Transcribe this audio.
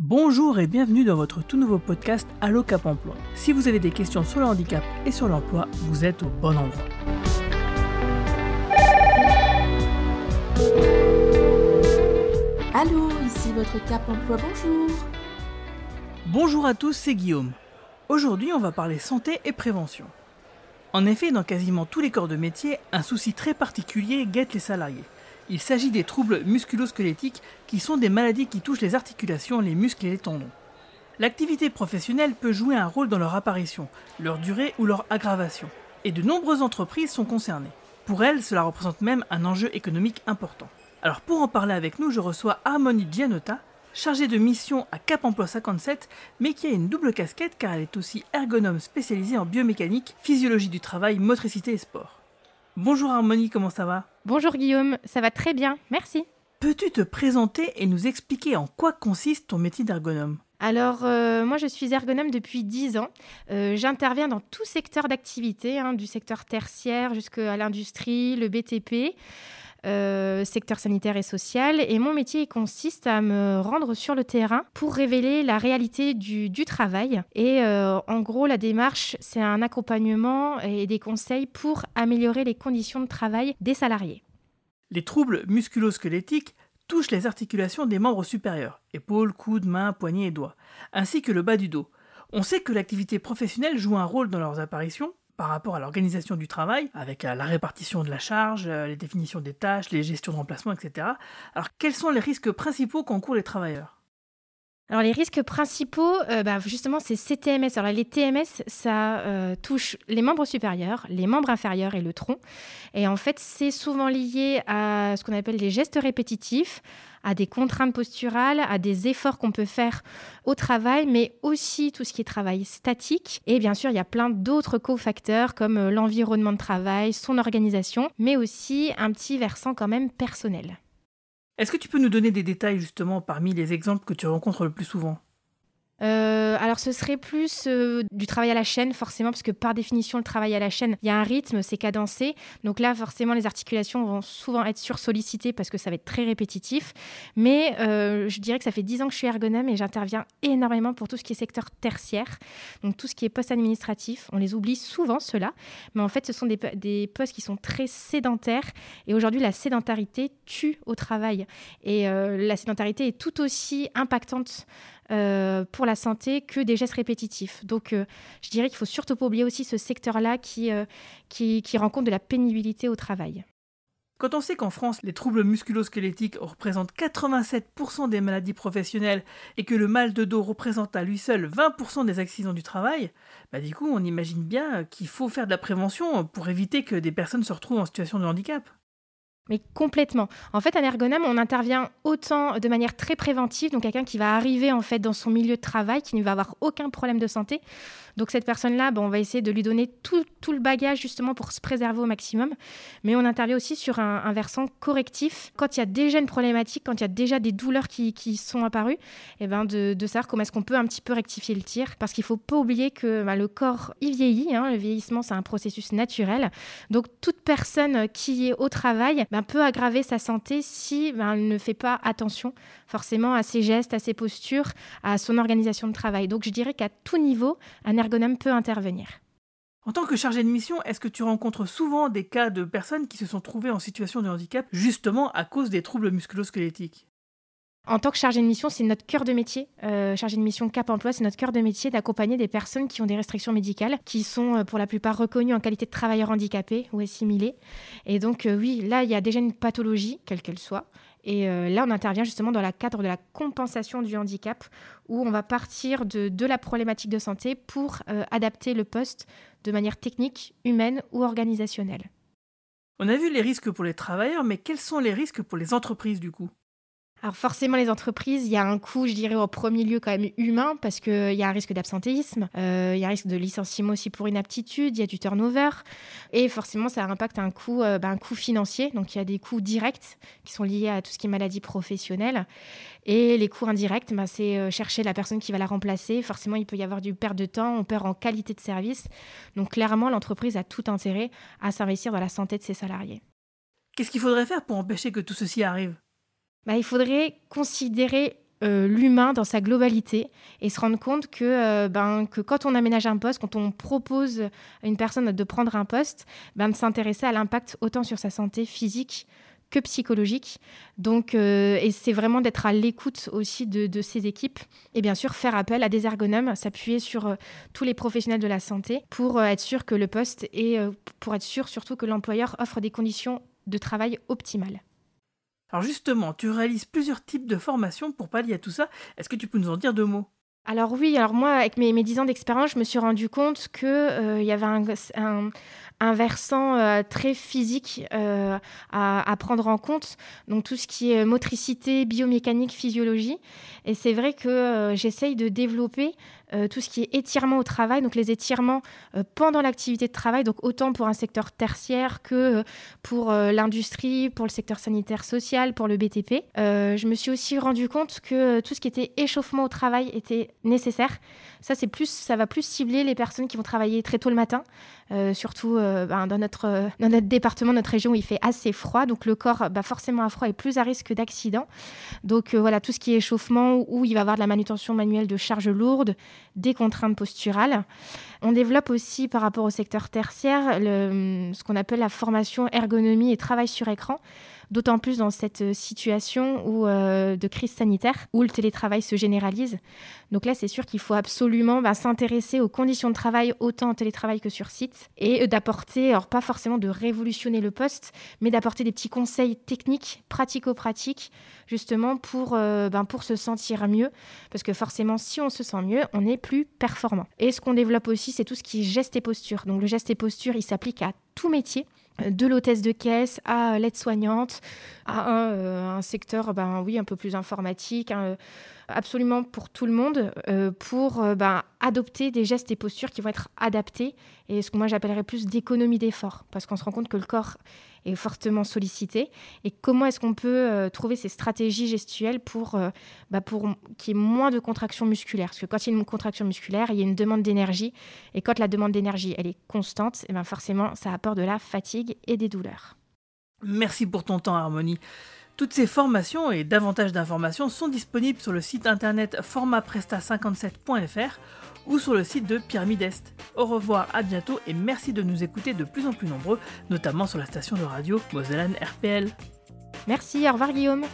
Bonjour et bienvenue dans votre tout nouveau podcast Allo Cap Emploi. Si vous avez des questions sur le handicap et sur l'emploi, vous êtes au bon endroit. Allô, ici votre Cap Emploi, bonjour. Bonjour à tous, c'est Guillaume. Aujourd'hui, on va parler santé et prévention. En effet, dans quasiment tous les corps de métier, un souci très particulier guette les salariés. Il s'agit des troubles musculo-squelettiques qui sont des maladies qui touchent les articulations, les muscles et les tendons. L'activité professionnelle peut jouer un rôle dans leur apparition, leur durée ou leur aggravation. Et de nombreuses entreprises sont concernées. Pour elles, cela représente même un enjeu économique important. Alors pour en parler avec nous, je reçois Harmonie Gianotta, chargée de mission à Cap Emploi 57, mais qui a une double casquette car elle est aussi ergonome spécialisée en biomécanique, physiologie du travail, motricité et sport. Bonjour Harmonie, comment ça va? Bonjour Guillaume, ça va très bien, merci. Peux-tu te présenter et nous expliquer en quoi consiste ton métier d'ergonome? Alors, euh, moi, je suis ergonome depuis 10 ans. Euh, j'interviens dans tout secteur d'activité, hein, du secteur tertiaire jusqu'à l'industrie, le BTP. Euh, secteur sanitaire et social. Et mon métier consiste à me rendre sur le terrain pour révéler la réalité du, travail. Et euh, en gros, la démarche, c'est un accompagnement et des conseils pour améliorer les conditions de travail des salariés. Les troubles musculo-squelettiques touchent les articulations des membres supérieurs, épaules, coudes, mains, poignets et doigts, ainsi que le bas du dos. On sait que l'activité professionnelle joue un rôle dans leurs apparitions, par rapport à l'organisation du travail, avec euh, la répartition de la charge, euh, les définitions des tâches, les gestions de remplacement, etc. Alors quels sont les risques principaux qu'encourent les travailleurs? Alors les risques principaux, euh, bah, justement, c'est CTMS. Alors les TMS, ça touche les membres supérieurs, les membres inférieurs et le tronc. Et en fait, c'est souvent lié à ce qu'on appelle les gestes répétitifs, à des contraintes posturales, à des efforts qu'on peut faire au travail, mais aussi tout ce qui est travail statique. Et bien sûr, il y a plein d'autres cofacteurs comme euh, l'environnement de travail, son organisation, mais aussi un petit versant quand même personnel. Est-ce que tu peux nous donner des détails justement parmi les exemples que tu rencontres le plus souvent? Euh, alors ce serait plus euh, du travail à la chaîne forcément parce que par définition le travail à la chaîne il y a un rythme c'est cadencé. Donc là forcément les articulations vont souvent être sursollicitées parce que ça va être très répétitif. Mais euh, je dirais que ça fait 10 ans que je suis ergonome et j'interviens énormément pour tout ce qui est secteur tertiaire. Donc tout ce qui est poste administratif on les oublie souvent cela mais en fait ce sont des, des postes qui sont très sédentaires. Et aujourd'hui la sédentarité tue au travail. Et la sédentarité est tout aussi impactante pour la santé que des gestes répétitifs. Donc, euh, je dirais qu'il faut surtout pas oublier aussi ce secteur-là qui, euh, qui, qui rend compte de la pénibilité au travail. Quand on sait qu'en France, les troubles musculo-squelettiques représentent 87% des maladies professionnelles et que le mal de dos représente à lui seul 20% des accidents du travail, bah du coup on imagine bien qu'il faut faire de la prévention pour éviter que des personnes se retrouvent en situation de handicap. Mais complètement. En fait, un ergonome, on intervient autant de manière très préventive, donc quelqu'un qui va arriver en fait dans son milieu de travail, qui ne va avoir aucun problème de santé. Donc cette personne-là, on va essayer de lui donner tout, le bagage justement pour se préserver au maximum. Mais on intervient aussi sur un, versant correctif. Quand il y a déjà une problématique, quand il y a déjà des douleurs qui, sont apparues, et eh ben de, savoir comment est-ce qu'on peut un petit peu rectifier le tir. Parce qu'il ne faut pas oublier que bah, le corps, il vieillit. Hein. le vieillissement, c'est un processus naturel. Donc toute personne qui est au travail, peut aggraver sa santé si ben, elle ne fait pas attention forcément à ses gestes, à ses postures, à son organisation de travail. Donc je dirais qu'à tout niveau, un ergonome peut intervenir. En tant que chargé de mission, est-ce que tu rencontres souvent des cas de personnes qui se sont trouvées en situation de handicap justement à cause des troubles musculo-squelettiques? En tant que chargé de mission, c'est notre cœur de métier. Euh, chargé de mission Cap Emploi, c'est notre cœur de métier d'accompagner des personnes qui ont des restrictions médicales, qui sont euh, pour la plupart reconnues en qualité de travailleurs handicapés ou assimilés. Et donc, euh, oui, là, il y a déjà une pathologie, quelle qu'elle soit. Et là, on intervient justement dans le cadre de la compensation du handicap, où on va partir de, de la problématique de santé pour adapter le poste de manière technique, humaine ou organisationnelle. On a vu les risques pour les travailleurs, mais quels sont les risques pour les entreprises du coup? Alors forcément, les entreprises, il y a un coût, je dirais, au premier lieu quand même humain, parce qu'il y a un risque d'absentéisme, euh, il y a un risque de licenciement aussi pour inaptitude, il y a du turnover, et forcément, ça impacte un coût, euh, ben, un coût financier, donc il y a des coûts directs qui sont liés à tout ce qui est maladie professionnelle, et les coûts indirects, ben, c'est euh, chercher la personne qui va la remplacer, forcément, il peut y avoir du perte de temps, on perd en qualité de service, donc clairement, l'entreprise a tout intérêt à s'investir dans la santé de ses salariés. Qu'est-ce qu'il faudrait faire pour empêcher que tout ceci arrive? Bah, il faudrait considérer euh, l'humain dans sa globalité et se rendre compte que, euh, ben, que quand on aménage un poste, quand on propose à une personne de prendre un poste, ben, de s'intéresser à l'impact autant sur sa santé physique que psychologique. Donc, euh, et c'est vraiment d'être à l'écoute aussi de, de, ces équipes et bien sûr faire appel à des ergonomes, s'appuyer sur tous les professionnels de la santé pour être sûr que le poste et pour être sûr surtout que l'employeur offre des conditions de travail optimales. Alors justement, tu réalises plusieurs types de formations pour pallier à tout ça. Est-ce que tu peux nous en dire deux mots? Alors oui, alors moi, avec mes, mes 10 ans d'expérience, je me suis rendu compte qu'il euh, y avait un, versant euh, très physique euh, à, à, prendre en compte, donc tout ce qui est motricité, biomécanique, physiologie. Et c'est vrai que j'essaye de développer euh, tout ce qui est étirement au travail, donc les étirements euh, pendant l'activité de travail, donc autant pour un secteur tertiaire que pour l'industrie, pour le secteur sanitaire social, pour le BTP. je me suis aussi rendu compte que tout ce qui était échauffement au travail était nécessaire. Ça, c'est plus, ça va plus cibler les personnes qui vont travailler très tôt le matin, surtout ben, dans, notre, dans notre département, notre région où il fait assez froid, donc le corps, bah, forcément à froid, est plus à risque d'accident. Donc voilà, tout ce qui est échauffement, où il va avoir de la manutention manuelle de charges lourdes, des contraintes posturales. On développe aussi par rapport au secteur tertiaire ce qu'on appelle la formation ergonomie et travail sur écran d'autant plus dans cette euh, situation euh, de crise sanitaire où le télétravail se généralise. Donc là, c'est sûr qu'il faut absolument bah, s'intéresser aux conditions de travail autant en télétravail que sur site et euh, d'apporter, alors pas forcément de révolutionner le poste, mais d'apporter des petits conseils techniques, pratico-pratiques, justement pour, ben, pour se sentir mieux. Parce que forcément, si on se sent mieux, on est plus performant. Et ce qu'on développe aussi, c'est tout ce qui est geste et posture. Donc le geste et posture, il s'applique à tout métier de l'hôtesse de caisse à l'aide-soignante, à un, euh, secteur ben, oui, un peu plus informatique, absolument pour tout le monde, euh, pour euh, ben, adopter des gestes et postures qui vont être adaptés et ce que moi j'appellerais plus d'économie d'effort, parce qu'on se rend compte que le corps est fortement sollicité. Et comment est-ce qu'on peut euh, trouver ces stratégies gestuelles pour, bah pour qu'il y ait moins de contraction musculaire Parce que quand il y a une contraction musculaire, il y a une demande d'énergie. Et quand la demande d'énergie, elle est constante, et eh ben forcément, ça apporte de la fatigue et des douleurs. Merci pour ton temps, Harmonie. Toutes ces formations et davantage d'informations sont disponibles sur le site internet formatpresta57.fr ou sur le site de Pyramide Est. Au revoir, à bientôt et merci de nous écouter de plus en plus nombreux, notamment sur la station de radio Mosellane RPL. Merci, au revoir Guillaume.